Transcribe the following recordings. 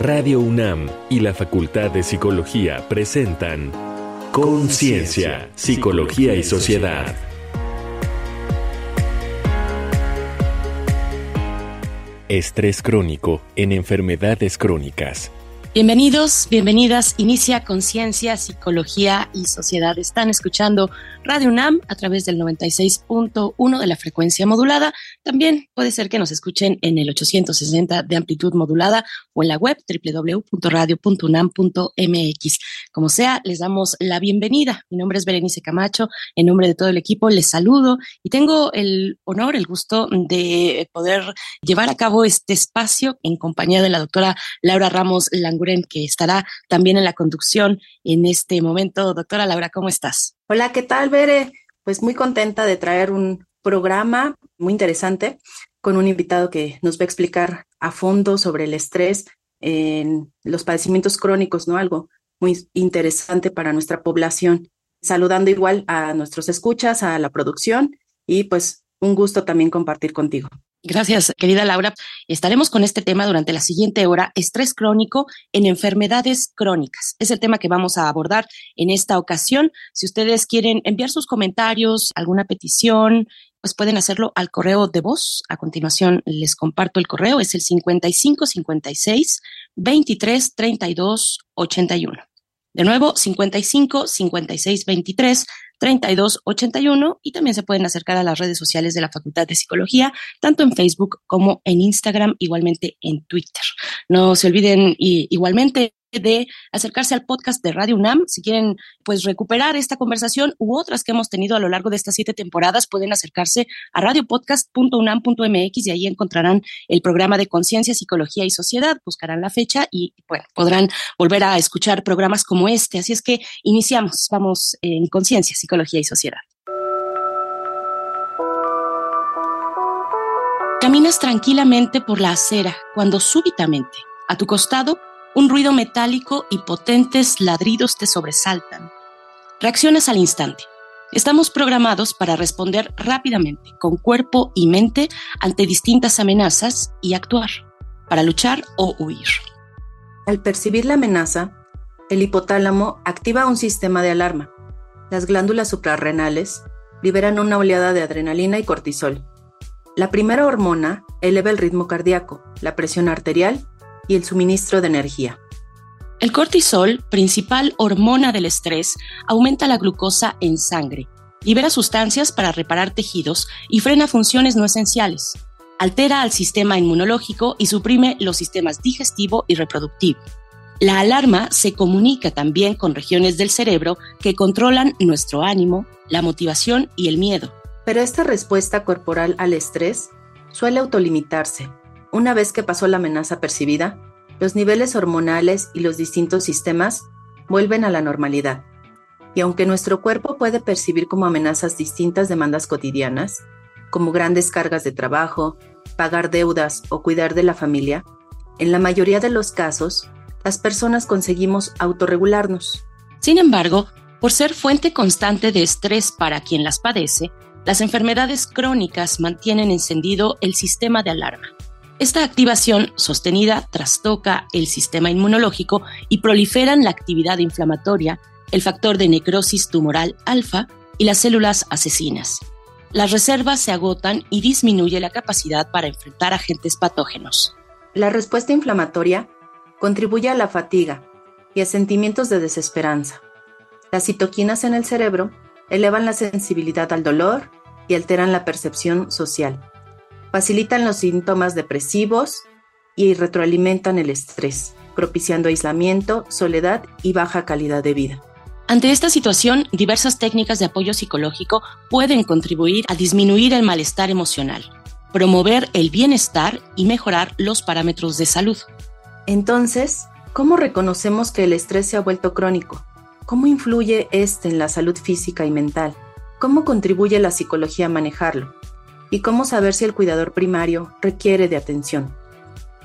Radio UNAM y la Facultad de Psicología presentan Conciencia, Psicología y Sociedad. Estrés crónico en enfermedades crónicas. Bienvenidos, bienvenidas. Inicia Conciencia, Psicología y Sociedad. Están escuchando Radio UNAM a través del 96.1 de la frecuencia modulada. También puede ser que nos escuchen en el 860 de amplitud modulada o en la web www.radio.unam.mx. Como sea, les damos la bienvenida. Mi nombre es Berenice Camacho. En nombre de todo el equipo les saludo y tengo el honor, el gusto de poder llevar a cabo este espacio en compañía de la doctora Laura Ramos Que estará también en la conducción en este momento. Doctora Laura, ¿cómo estás? Hola, ¿qué tal, Bere? Pues muy contenta de traer un programa muy interesante con un invitado que nos va a explicar a fondo sobre el estrés en los padecimientos crónicos, ¿no? Algo muy interesante para nuestra población. Saludando igual a nuestros escuchas, a la producción y pues un gusto también compartir contigo. Gracias, querida Laura. Estaremos con este tema durante la siguiente hora, estrés crónico en enfermedades crónicas. Es el tema que vamos a abordar en esta ocasión. Si ustedes quieren enviar sus comentarios, alguna petición, pues pueden hacerlo al correo de voz. A continuación les comparto el correo, es el 5556 23 32 81. De nuevo, 55 56 23 3281 y también se pueden acercar a las redes sociales de la Facultad de Psicología, tanto en Facebook como en Instagram, igualmente en Twitter. No se olviden igualmente de acercarse al podcast de Radio UNAM. Si quieren pues recuperar esta conversación u otras que hemos tenido a lo largo de estas siete temporadas, pueden acercarse a radiopodcast.unam.mx y ahí encontrarán el programa de conciencia, psicología y sociedad, buscarán la fecha y bueno, podrán volver a escuchar programas como este. Así es que iniciamos, vamos en conciencia, psicología y sociedad. Caminas tranquilamente por la acera cuando súbitamente a tu costado un ruido metálico y potentes ladridos te sobresaltan. Reaccionas al instante. Estamos programados para responder rápidamente, con cuerpo y mente, ante distintas amenazas y actuar, para luchar o huir. Al percibir la amenaza, el hipotálamo activa un sistema de alarma. Las glándulas suprarrenales liberan una oleada de adrenalina y cortisol. La primera hormona eleva el ritmo cardíaco, la presión arterial y el suministro de energía. El cortisol, principal hormona del estrés, aumenta la glucosa en sangre, libera sustancias para reparar tejidos y frena funciones no esenciales. Altera al sistema inmunológico y suprime los sistemas digestivo y reproductivo. La alarma se comunica también con regiones del cerebro que controlan nuestro ánimo, la motivación y el miedo. Pero esta respuesta corporal al estrés suele autolimitarse una vez que pasó la amenaza percibida, los niveles hormonales y los distintos sistemas vuelven a la normalidad. Y aunque nuestro cuerpo puede percibir como amenazas distintas demandas cotidianas, como grandes cargas de trabajo, pagar deudas o cuidar de la familia, en la mayoría de los casos, las personas conseguimos autorregularnos. Sin embargo, por ser fuente constante de estrés para quien las padece, las enfermedades crónicas mantienen encendido el sistema de alarma. Esta activación sostenida trastoca el sistema inmunológico y proliferan la actividad inflamatoria, el factor de necrosis tumoral alfa y las células asesinas. Las reservas se agotan y disminuye la capacidad para enfrentar agentes patógenos. La respuesta inflamatoria contribuye a la fatiga y a sentimientos de desesperanza. Las citoquinas en el cerebro elevan la sensibilidad al dolor y alteran la percepción social facilitan los síntomas depresivos y retroalimentan el estrés, propiciando aislamiento, soledad y baja calidad de vida. Ante esta situación, diversas técnicas de apoyo psicológico pueden contribuir a disminuir el malestar emocional, promover el bienestar y mejorar los parámetros de salud. Entonces, ¿cómo reconocemos que el estrés se ha vuelto crónico? ¿Cómo influye este en la salud física y mental? ¿Cómo contribuye la psicología a manejarlo? Y cómo saber si el cuidador primario requiere de atención.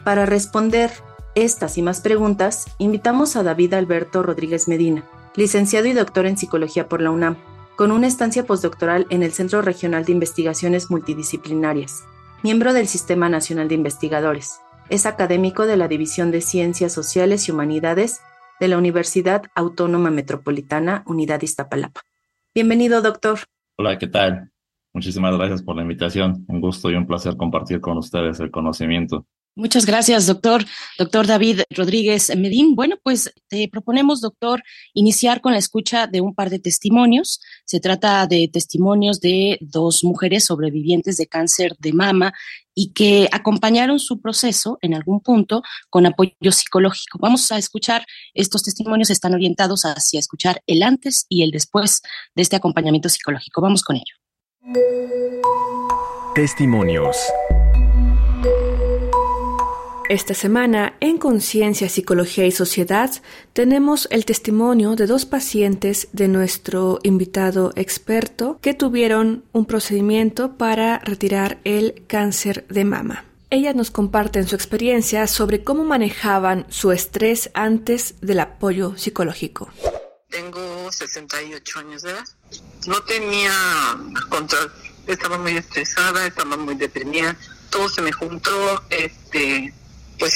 Para responder estas y más preguntas, invitamos a David Alberto Rodríguez Medina, licenciado y doctor en psicología por la UNAM, con una estancia postdoctoral en el Centro Regional de Investigaciones Multidisciplinarias, miembro del Sistema Nacional de Investigadores, Es académico de la División de Ciencias Sociales y Humanidades de la Universidad Autónoma Metropolitana, Unidad Iztapalapa. Bienvenido, doctor. Hola, ¿qué tal? Muchísimas gracias por la invitación. Un gusto y un placer compartir con ustedes el conocimiento. Muchas gracias, doctor. Doctor David Rodríguez Medín. Bueno, pues te proponemos, doctor, iniciar con la escucha de un par de testimonios. Se trata de testimonios de dos mujeres sobrevivientes de cáncer de mama y que acompañaron su proceso en algún punto con apoyo psicológico. Vamos a escuchar, estos testimonios están orientados hacia escuchar el antes y el después de este acompañamiento psicológico. Vamos con ello. Testimonios. Esta semana, en Conciencia, Psicología y Sociedad, tenemos el testimonio de dos pacientes de nuestro invitado experto que tuvieron un procedimiento para retirar el cáncer de mama. Ellas nos comparten su experiencia sobre cómo manejaban su estrés antes del apoyo psicológico. Tengo 68 años de edad. No tenía control. Estaba muy estresada, estaba muy deprimida. Todo se me juntó. Este, pues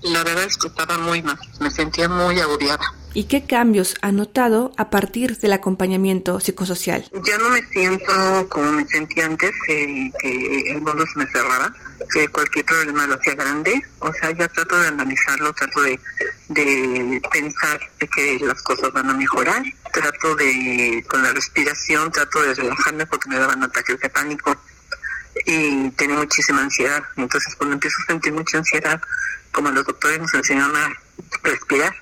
la verdad es que estaba muy mal, me sentía muy agobiada. ¿Y qué cambios ha notado a partir del acompañamiento psicosocial? Ya no me siento como me sentía antes, que el mundo se me cerraba, que cualquier problema lo hacía grande. O sea, ya trato de analizarlo, trato de, de pensar de que las cosas van a mejorar. Trato de, con la respiración, trato de relajarme porque me daban ataques de pánico y tenía muchísima ansiedad. Entonces, cuando empiezo a sentir mucha ansiedad, como los doctores nos enseñaron a respirar,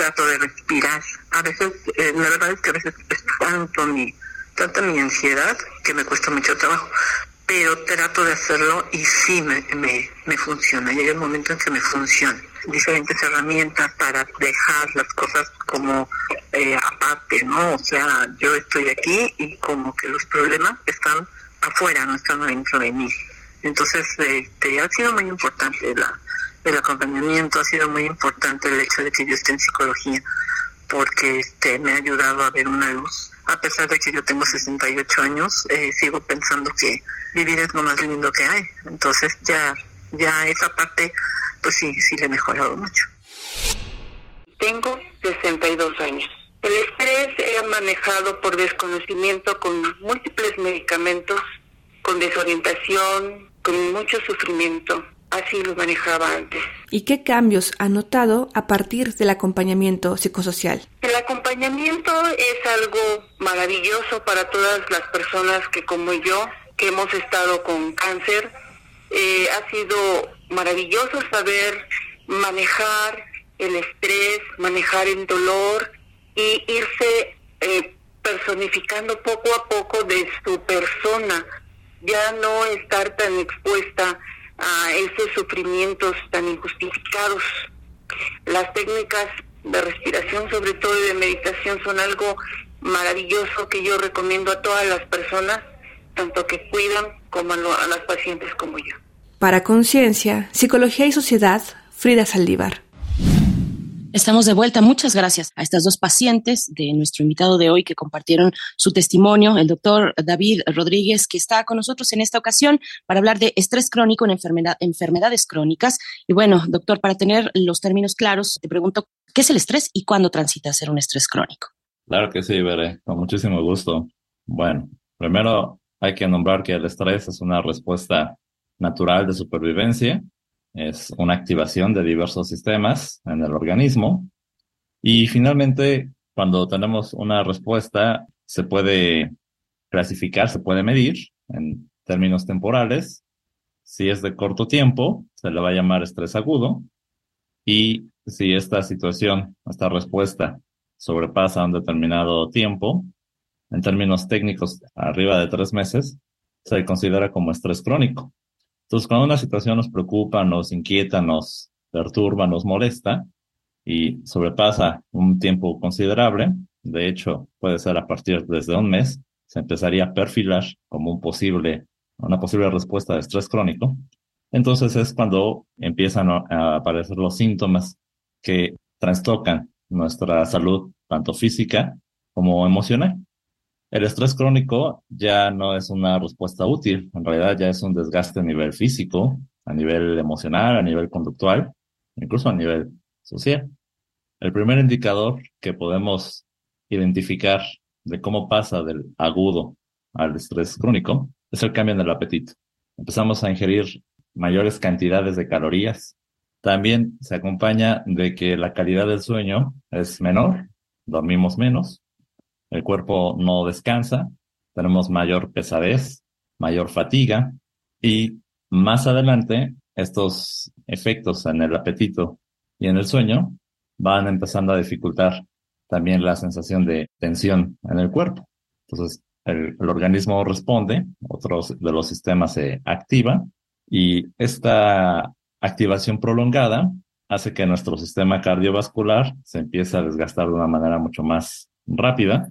trato de respirar. A veces, eh, la verdad es que a veces es tanto mi, tanta mi ansiedad que me cuesta mucho trabajo, pero trato de hacerlo y sí me, me, me funciona. Llega el momento en que me funciona. Diferentes herramientas para dejar las cosas como eh, aparte, ¿no? O sea, yo estoy aquí y como que los problemas están afuera, no estando dentro de mí. Entonces, este, ha sido muy importante la, el acompañamiento, ha sido muy importante el hecho de que yo esté en psicología, porque este, me ha ayudado a ver una luz. A pesar de que yo tengo 68 años, eh, sigo pensando que vivir es lo más lindo que hay. Entonces, ya, ya esa parte, pues sí, sí le he mejorado mucho. Tengo 62 años. El estrés era manejado por desconocimiento con múltiples medicamentos, con desorientación, con mucho sufrimiento. Así lo manejaba antes. ¿Y qué cambios ha notado a partir del acompañamiento psicosocial? El acompañamiento es algo maravilloso para todas las personas que como yo, que hemos estado con cáncer, eh, ha sido maravilloso saber manejar el estrés, manejar el dolor, y irse eh, personificando poco a poco de su persona, ya no estar tan expuesta a esos sufrimientos tan injustificados. Las técnicas de respiración, sobre todo de meditación, son algo maravilloso que yo recomiendo a todas las personas, tanto que cuidan como a, a las pacientes como yo. Para Conciencia, Psicología y Sociedad, Frida Saldívar. Estamos de vuelta. Muchas gracias a estas dos pacientes de nuestro invitado de hoy que compartieron su testimonio, el doctor David Rodríguez, que está con nosotros en esta ocasión para hablar de estrés crónico en enfermedades crónicas. Y bueno, doctor, para tener los términos claros, te pregunto, ¿qué es el estrés y cuándo transita a ser un estrés crónico? Claro que sí, Veré, con muchísimo gusto. Bueno, primero hay que nombrar que el estrés es una respuesta natural de supervivencia es una activación de diversos sistemas en el organismo. Y finalmente, cuando tenemos una respuesta, se puede clasificar, se puede medir en términos temporales. Si es de corto tiempo, se le va a llamar estrés agudo. Y si esta situación, esta respuesta, sobrepasa un determinado tiempo, en términos técnicos, arriba de tres meses, se considera como estrés crónico. Entonces, cuando una situación nos preocupa, nos inquieta, nos perturba, nos molesta y sobrepasa un tiempo considerable, de hecho, puede ser a partir desde un mes, se empezaría a perfilar como un posible, una posible respuesta de estrés crónico. Entonces es cuando empiezan a aparecer los síntomas que trastocan nuestra salud, tanto física como emocional. El estrés crónico ya no es una respuesta útil, en realidad ya es un desgaste a nivel físico, a nivel emocional, a nivel conductual, incluso a nivel social. El primer indicador que podemos identificar de cómo pasa del agudo al estrés crónico es el cambio en el apetito. Empezamos a ingerir mayores cantidades de calorías. También se acompaña de que la calidad del sueño es menor, dormimos menos, el cuerpo no descansa, tenemos mayor pesadez, mayor fatiga y más adelante estos efectos en el apetito y en el sueño van empezando a dificultar también la sensación de tensión en el cuerpo. Entonces, el, organismo responde, otros de los sistemas se activa y esta activación prolongada hace que nuestro sistema cardiovascular se empiece a desgastar de una manera mucho más rápida.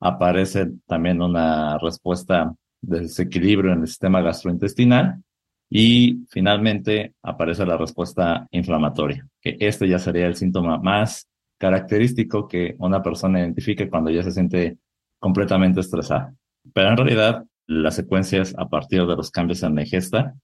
Aparece también una respuesta de desequilibrio en el sistema gastrointestinal y finalmente aparece la respuesta inflamatoria, que este ya sería el síntoma más característico que una persona identifique cuando ya se siente completamente estresada. Pero en realidad, la secuencia es a partir de los cambios en la ingesta,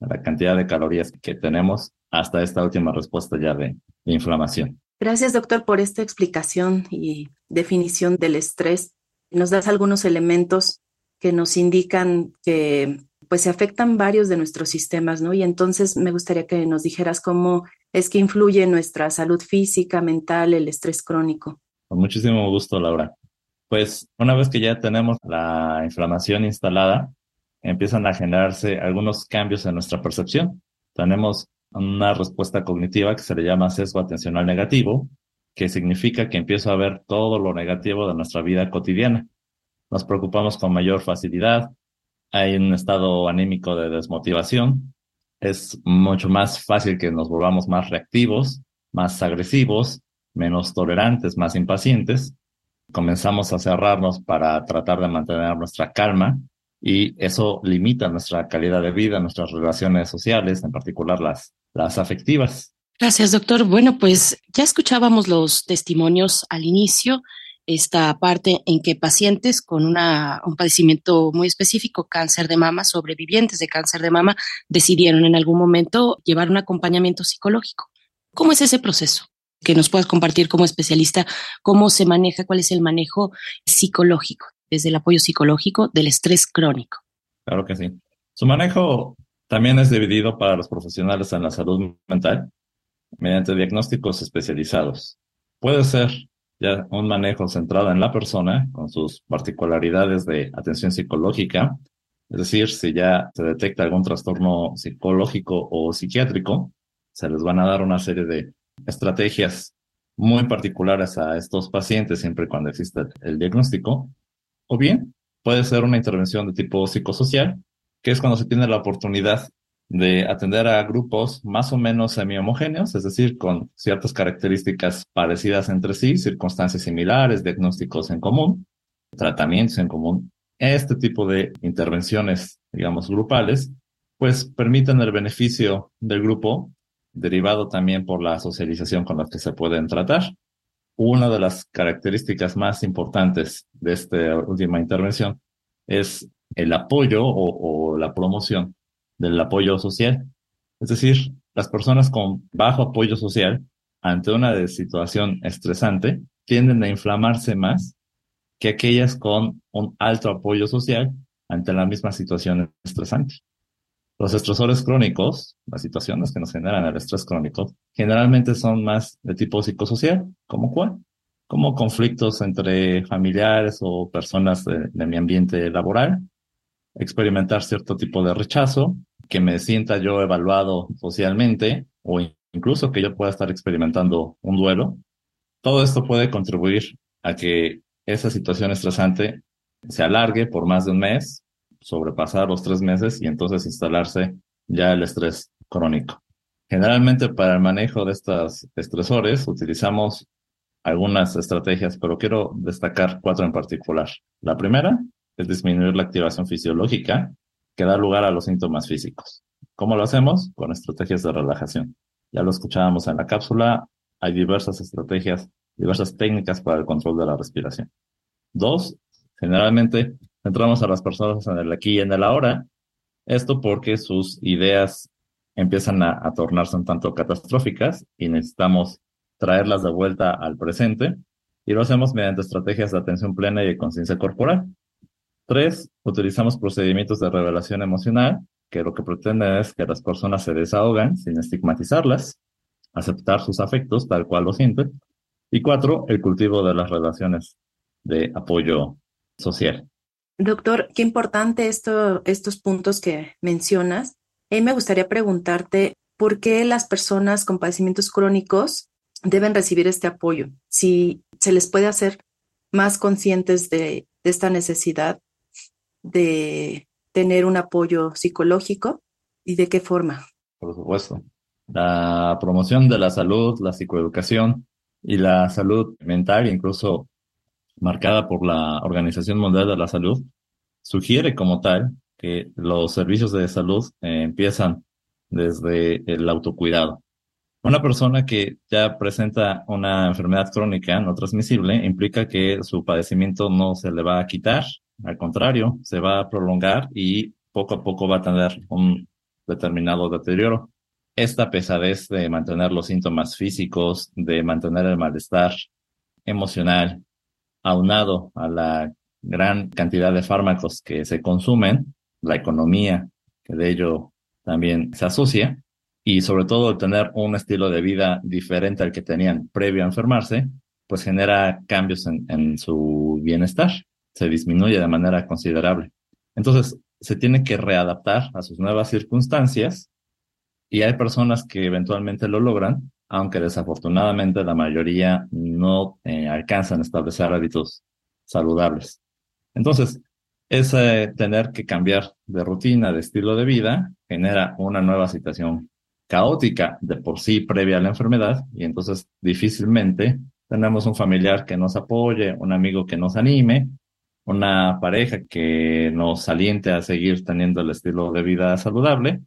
la cantidad de calorías que tenemos, hasta esta última respuesta ya de, de inflamación. Gracias, doctor, por esta explicación y definición del estrés. Nos das algunos elementos que nos indican que pues se afectan varios de nuestros sistemas, ¿no? Y entonces me gustaría que nos dijeras cómo es que influye nuestra salud física, mental, el estrés crónico. Con muchísimo gusto, Laura. Pues una vez que ya tenemos la inflamación instalada, empiezan a generarse algunos cambios en nuestra percepción. Tenemos una respuesta cognitiva que se le llama sesgo atencional negativo, que significa que empiezo a ver todo lo negativo de nuestra vida cotidiana. Nos preocupamos con mayor facilidad, hay un estado anímico de desmotivación, es mucho más fácil que nos volvamos más reactivos, más agresivos, menos tolerantes, más impacientes. Comenzamos a cerrarnos para tratar de mantener nuestra calma y eso limita nuestra calidad de vida, nuestras relaciones sociales, en particular las, las afectivas. Gracias, doctor. Bueno, pues ya escuchábamos los testimonios al inicio esta parte en que pacientes con una, un padecimiento muy específico, cáncer de mama, sobrevivientes de cáncer de mama, decidieron en algún momento llevar un acompañamiento psicológico. ¿Cómo es ese proceso? Que nos puedas compartir como especialista cómo se maneja, cuál es el manejo psicológico, desde el apoyo psicológico del estrés crónico. Claro que sí. Su manejo también es dividido para los profesionales en la salud mental mediante diagnósticos especializados. Puede ser ya un manejo centrado en la persona con sus particularidades de atención psicológica, es decir, si ya se detecta algún trastorno psicológico o psiquiátrico, se les van a dar una serie de estrategias muy particulares a estos pacientes siempre cuando exista el diagnóstico, o bien puede ser una intervención de tipo psicosocial, que es cuando se tiene la oportunidad de atender a grupos más o menos semi-homogéneos, es decir, con ciertas características parecidas entre sí, circunstancias similares, diagnósticos en común, tratamientos en común. Este tipo de intervenciones, digamos, grupales, pues permiten el beneficio del grupo, derivado también por la socialización con la que se pueden tratar. Una de las características más importantes de esta última intervención es el apoyo o, o la promoción del apoyo social. Es decir, las personas con bajo apoyo social ante una situación estresante tienden a inflamarse más que aquellas con un alto apoyo social ante la misma situación estresante. Los estresores crónicos, las situaciones que nos generan el estrés crónico, generalmente son más de tipo psicosocial, como cuál? Como conflictos entre familiares o personas de mi ambiente laboral, experimentar cierto tipo de rechazo, que me sienta yo evaluado socialmente o incluso que yo pueda estar experimentando un duelo, todo esto puede contribuir a que esa situación estresante se alargue por más de un mes, sobrepasar los tres meses y entonces instalarse ya el estrés crónico. Generalmente para el manejo de estos estresores utilizamos algunas estrategias, pero quiero destacar cuatro en particular. La primera es disminuir la activación fisiológica, que da lugar a los síntomas físicos. ¿Cómo lo hacemos? Con estrategias de relajación. Ya lo escuchábamos en la cápsula, hay diversas estrategias, diversas técnicas para el control de la respiración. Dos, generalmente centramos a las personas en el aquí y en el ahora. Esto porque sus ideas empiezan a, tornarse un tanto catastróficas y necesitamos traerlas de vuelta al presente y lo hacemos mediante estrategias de atención plena y de conciencia corporal. Tres, utilizamos procedimientos de revelación emocional, que lo que pretende es que las personas se desahogan sin estigmatizarlas, aceptar sus afectos tal cual lo sienten. Y cuatro, el cultivo de las relaciones de apoyo social. Doctor, qué importante esto, estos puntos que mencionas. A me gustaría preguntarte por qué las personas con padecimientos crónicos deben recibir este apoyo. Si se les puede hacer más conscientes de esta necesidad de tener un apoyo psicológico y de qué forma. Por supuesto. La promoción de la salud, la psicoeducación y la salud mental, incluso marcada por la Organización Mundial de la Salud, sugiere como tal que los servicios de salud eh, empiezan desde el autocuidado. Una persona que ya presenta una enfermedad crónica no transmisible implica que su padecimiento no se le va a quitar, al contrario, se va a prolongar y poco a poco va a tener un determinado deterioro. Esta pesadez de mantener los síntomas físicos, de mantener el malestar emocional, aunado a la gran cantidad de fármacos que se consumen, la economía que de ello también se asocia, y sobre todo tener un estilo de vida diferente al que tenían previo a enfermarse, pues genera cambios en, en su bienestar, se disminuye de manera considerable. Entonces, se tiene que readaptar a sus nuevas circunstancias y hay personas que eventualmente lo logran, aunque desafortunadamente la mayoría no eh, alcanzan a establecer hábitos saludables. Entonces, ese tener que cambiar de rutina, de estilo de vida, genera una nueva situación caótica de por sí previa a la enfermedad y entonces difícilmente tenemos un familiar que nos apoye, un amigo que nos anime, una pareja que nos aliente a seguir teniendo el estilo de vida saludable.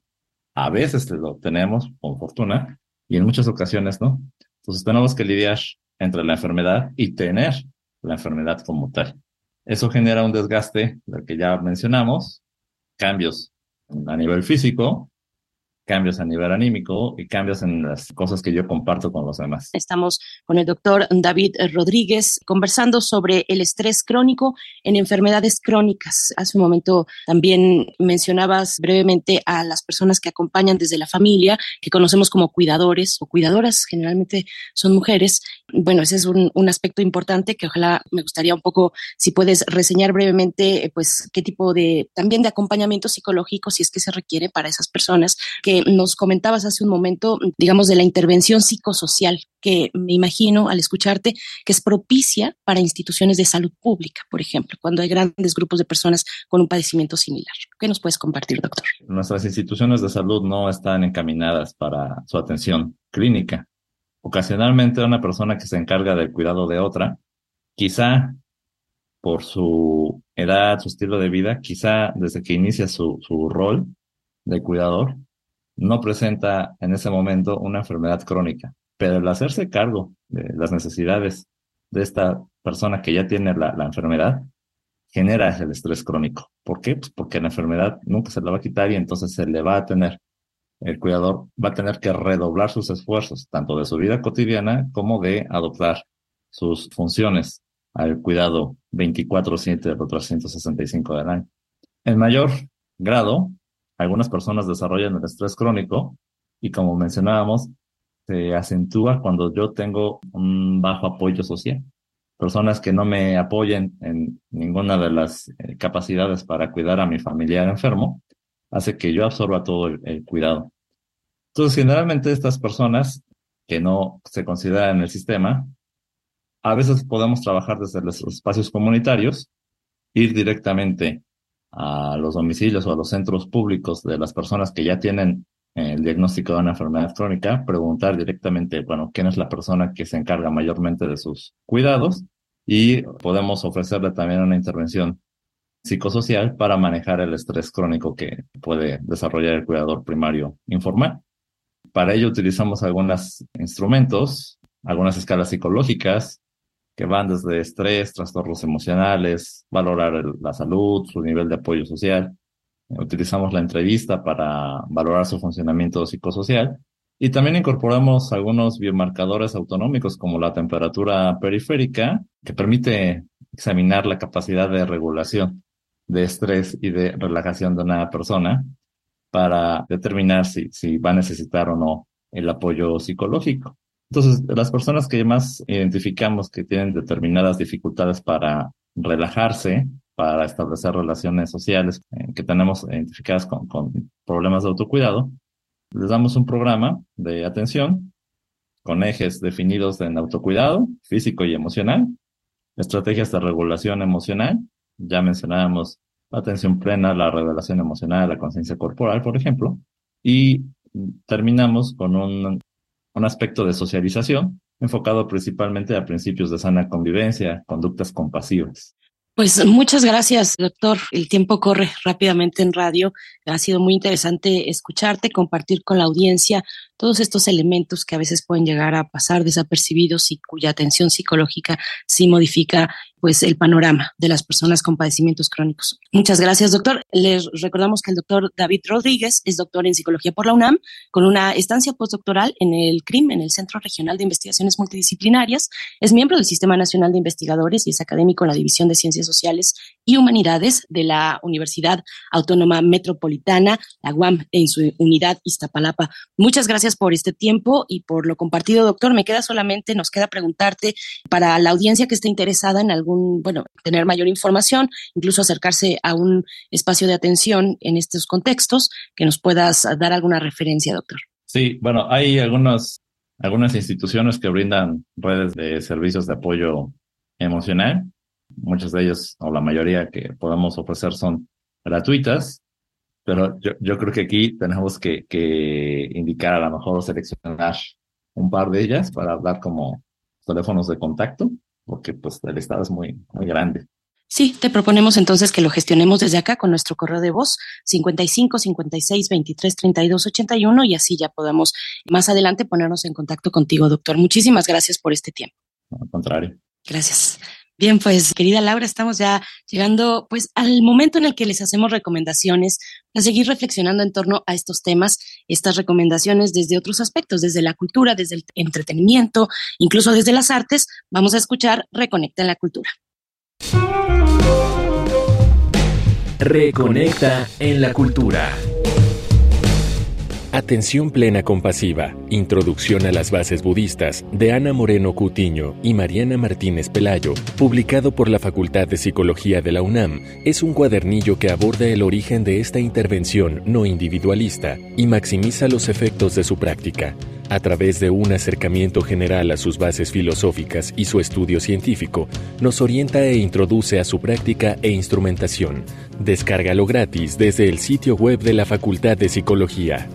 A veces lo tenemos con fortuna y en muchas ocasiones no. Entonces tenemos que lidiar entre la enfermedad y tener la enfermedad como tal. Eso genera un desgaste del que ya mencionamos, cambios a nivel físico, cambios a nivel anímico y cambios en las cosas que yo comparto con los demás. Estamos con el doctor David Rodríguez conversando sobre el estrés crónico en enfermedades crónicas. Hace un momento también mencionabas brevemente a las personas que acompañan desde la familia, que conocemos como cuidadores o cuidadoras, generalmente son mujeres. Bueno, ese es un, un aspecto importante que ojalá me gustaría un poco, si puedes reseñar brevemente, pues qué tipo de, también de acompañamiento psicológico, si es que se requiere para esas personas que nos comentabas hace un momento, digamos, de la intervención psicosocial, que me imagino al escucharte que es propicia para instituciones de salud pública, por ejemplo, cuando hay grandes grupos de personas con un padecimiento similar. ¿Qué nos puedes compartir, doctor? Nuestras instituciones de salud no están encaminadas para su atención clínica. Ocasionalmente una persona que se encarga del cuidado de otra, quizá por su edad, su estilo de vida, quizá desde que inicia su, rol de cuidador, no presenta en ese momento una enfermedad crónica, pero el hacerse cargo de las necesidades de esta persona que ya tiene la, enfermedad genera el estrés crónico. ¿Por qué? Pues porque la enfermedad nunca se la va a quitar y entonces se le va a tener, el cuidador va a tener que redoblar sus esfuerzos, tanto de su vida cotidiana como de adoptar sus funciones al cuidado 24-7 de los 365 del año. En mayor grado, algunas personas desarrollan el estrés crónico y como mencionábamos, se acentúa cuando yo tengo un bajo apoyo social. Personas que no me apoyen en ninguna de las eh, capacidades para cuidar a mi familiar enfermo, hace que yo absorba todo el, cuidado. Entonces, generalmente estas personas que no se consideran en el sistema, a veces podemos trabajar desde los espacios comunitarios, ir directamente a los domicilios o a los centros públicos de las personas que ya tienen el diagnóstico de una enfermedad crónica, preguntar directamente, bueno, quién es la persona que se encarga mayormente de sus cuidados y podemos ofrecerle también una intervención psicosocial para manejar el estrés crónico que puede desarrollar el cuidador primario informal. Para ello utilizamos algunos instrumentos, algunas escalas psicológicas, que van desde estrés, trastornos emocionales, valorar la salud, su nivel de apoyo social, utilizamos la entrevista para valorar su funcionamiento psicosocial y también incorporamos algunos biomarcadores autonómicos como la temperatura periférica, que permite examinar la capacidad de regulación de estrés y de relajación de una persona para determinar si, si va a necesitar o no el apoyo psicológico. Entonces, las personas que más identificamos que tienen determinadas dificultades para relajarse, para establecer relaciones sociales eh, que tenemos identificadas con, problemas de autocuidado, les damos un programa de atención con ejes definidos en autocuidado físico y emocional, estrategias de regulación emocional, ya mencionábamos atención plena, la revelación emocional, la conciencia corporal, por ejemplo, y terminamos con un, un aspecto de socialización enfocado principalmente a principios de sana convivencia, conductas compasivas. Pues muchas gracias, doctor. El tiempo corre rápidamente en radio. Ha sido muy interesante escucharte, compartir con la audiencia todos estos elementos que a veces pueden llegar a pasar desapercibidos y cuya atención psicológica sí modifica pues el panorama de las personas con padecimientos crónicos. Muchas gracias, doctor. Les recordamos que el doctor David Rodríguez es doctor en psicología por la UNAM, con una estancia postdoctoral en el CRIM, en el Centro Regional de Investigaciones Multidisciplinarias. Es miembro del Sistema Nacional de Investigadores y es académico en la División de Ciencias Sociales y Humanidades de la Universidad Autónoma Metropolitana, la UAM, en su unidad Iztapalapa. Muchas gracias por este tiempo y por lo compartido, doctor. Me queda solamente, nos queda preguntarte para la audiencia que esté interesada en algún bueno, tener mayor información, incluso acercarse a un espacio de atención en estos contextos, que nos puedas dar alguna referencia, doctor. Sí, bueno, hay algunas, algunas instituciones que brindan redes de servicios de apoyo emocional. Muchas de ellas, o la mayoría que podemos ofrecer son gratuitas, pero yo, yo creo que aquí tenemos que, que indicar a lo mejor seleccionar un par de ellas para hablar como teléfonos de contacto porque pues el estado es muy, muy grande. Sí, te proponemos entonces que lo gestionemos desde acá con nuestro correo de voz 55 56 23 32 81 y así ya podamos más adelante ponernos en contacto contigo, doctor. Muchísimas gracias por este tiempo. Al contrario. Gracias. Bien, pues querida Laura, estamos ya llegando pues al momento en el que les hacemos recomendaciones a seguir reflexionando en torno a estos temas, estas recomendaciones desde otros aspectos, desde la cultura, desde el entretenimiento, incluso desde las artes. Vamos a escuchar Reconecta en la cultura. Reconecta en la cultura. Atención plena compasiva. Introducción a las bases budistas de Ana Moreno Cutiño y Mariana Martínez Pelayo, publicado por la Facultad de Psicología de la UNAM, es un cuadernillo que aborda el origen de esta intervención no individualista y maximiza los efectos de su práctica. A través de un acercamiento general a sus bases filosóficas y su estudio científico, nos orienta e introduce a su práctica e instrumentación. Descárgalo gratis desde el sitio web de la Facultad de Psicología.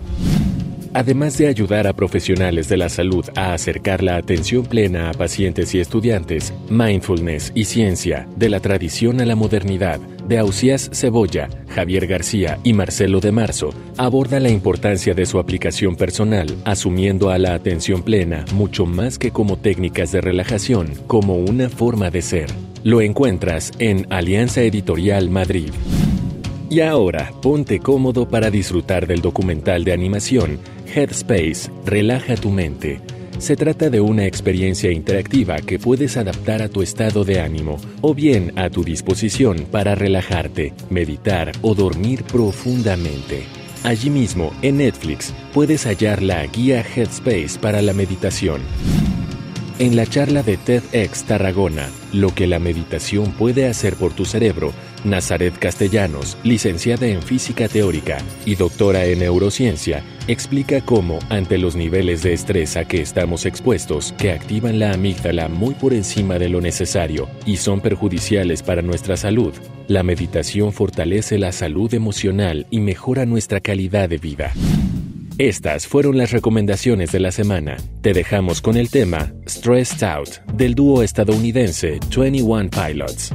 Además de ayudar a profesionales de la salud a acercar la atención plena a pacientes y estudiantes, Mindfulness y Ciencia, de la tradición a la modernidad, de Ausías Cebolla, Javier García y Marcelo de Marzo, aborda la importancia de su aplicación personal, asumiendo a la atención plena mucho más que como técnicas de relajación, como una forma de ser. Lo encuentras en Alianza Editorial Madrid. Y ahora, ponte cómodo para disfrutar del documental de animación Headspace, Relaja tu mente. Se trata de una experiencia interactiva que puedes adaptar a tu estado de ánimo o bien a tu disposición para relajarte, meditar o dormir profundamente. Allí mismo, en Netflix, puedes hallar la guía Headspace para la meditación. En la charla de TEDx Tarragona, Lo que la meditación puede hacer por tu cerebro, Nazaret Castellanos, licenciada en física teórica y doctora en neurociencia, explica cómo, ante los niveles de estrés a que estamos expuestos, que activan la amígdala muy por encima de lo necesario y son perjudiciales para nuestra salud, la meditación fortalece la salud emocional y mejora nuestra calidad de vida. Estas fueron las recomendaciones de la semana. Te dejamos con el tema Stressed Out del dúo estadounidense 21 Pilots.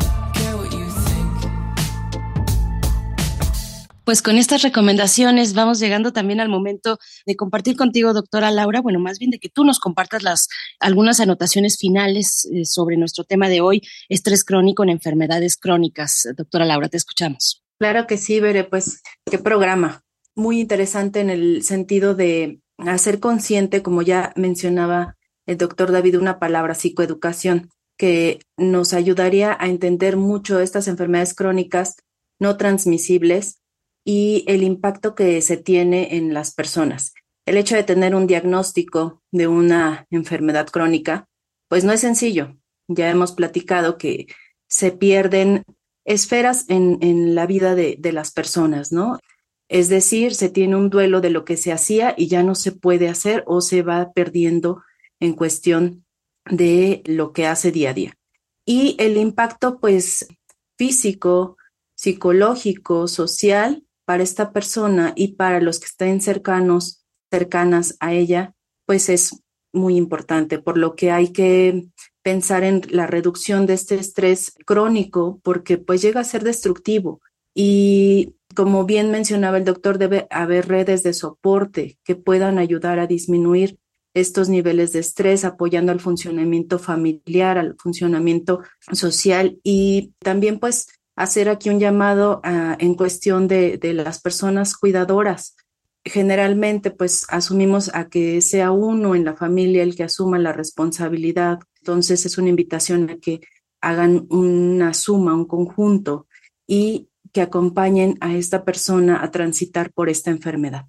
Pues con estas recomendaciones vamos llegando también al momento de compartir contigo, doctora Laura, bueno, más bien de que tú nos compartas las algunas anotaciones finales eh, sobre nuestro tema de hoy, estrés crónico en enfermedades crónicas. Doctora Laura, te escuchamos. Claro que sí, Bere, pues qué programa. Muy interesante en el sentido de hacer consciente, como ya mencionaba el doctor David, una palabra, psicoeducación, que nos ayudaría a entender mucho estas enfermedades crónicas no transmisibles y el impacto que se tiene en las personas. El hecho de tener un diagnóstico de una enfermedad crónica, pues no es sencillo. Ya hemos platicado que se pierden esferas en, en la vida de, de las personas, ¿no? Es decir, se tiene un duelo de lo que se hacía y ya no se puede hacer o se va perdiendo en cuestión de lo que hace día a día. Y el impacto, pues, físico, psicológico, social, para esta persona y para los que estén cercanos, cercanas a ella, pues es muy importante, por lo que hay que pensar en la reducción de este estrés crónico, porque pues llega a ser destructivo. Y como bien mencionaba el doctor, debe haber redes de soporte que puedan ayudar a disminuir estos niveles de estrés, apoyando al funcionamiento familiar, al funcionamiento social y también pues hacer aquí un llamado ah, en cuestión de, de, las personas cuidadoras. Generalmente, pues asumimos a que sea uno en la familia el que asuma la responsabilidad. Entonces, es una invitación a que hagan una suma, un conjunto y que acompañen a esta persona a transitar por esta enfermedad.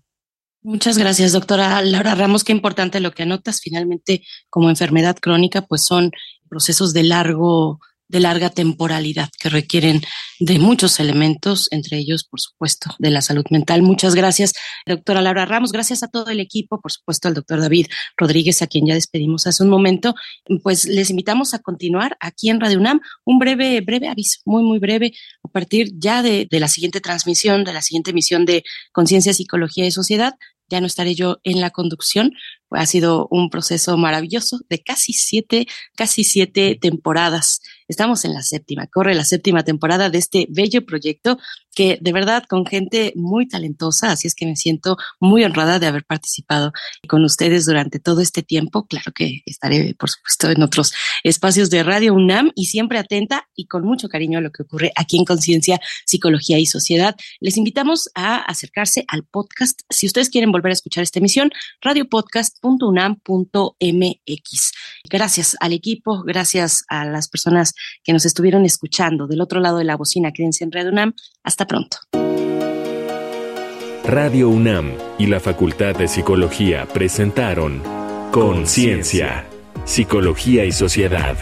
Muchas gracias, doctora Laura Ramos. Qué importante lo que anotas. Finalmente, como enfermedad crónica, pues son procesos de largo de larga temporalidad que requieren de muchos elementos, entre ellos, por supuesto, de la salud mental. Muchas gracias, doctora Laura Ramos. Gracias a todo el equipo, por supuesto, al doctor David Rodríguez, a quien ya despedimos hace un momento. Pues les invitamos a continuar aquí en Radio UNAM. Un breve, breve aviso, muy, muy breve, a partir ya de, de la siguiente transmisión, de la siguiente emisión de Conciencia, Psicología y Sociedad. Ya no estaré yo en la conducción, ha sido un proceso maravilloso de casi siete, casi siete temporadas. Estamos en la séptima, corre la séptima temporada de este bello proyecto que de verdad con gente muy talentosa, así es que me siento muy honrada de haber participado con ustedes durante todo este tiempo. Claro que estaré, por supuesto, en otros espacios de Radio UNAM y siempre atenta y con mucho cariño a lo que ocurre aquí en Conciencia, Psicología y Sociedad. Les invitamos a acercarse al podcast. Si ustedes quieren volver a escuchar esta emisión, Radio Podcast unam.mx. Gracias al equipo, gracias a las personas que nos estuvieron escuchando del otro lado de la bocina. Quédense en Radio UNAM. Hasta pronto. Radio UNAM y la Facultad de Psicología presentaron Conciencia, Psicología y Sociedad.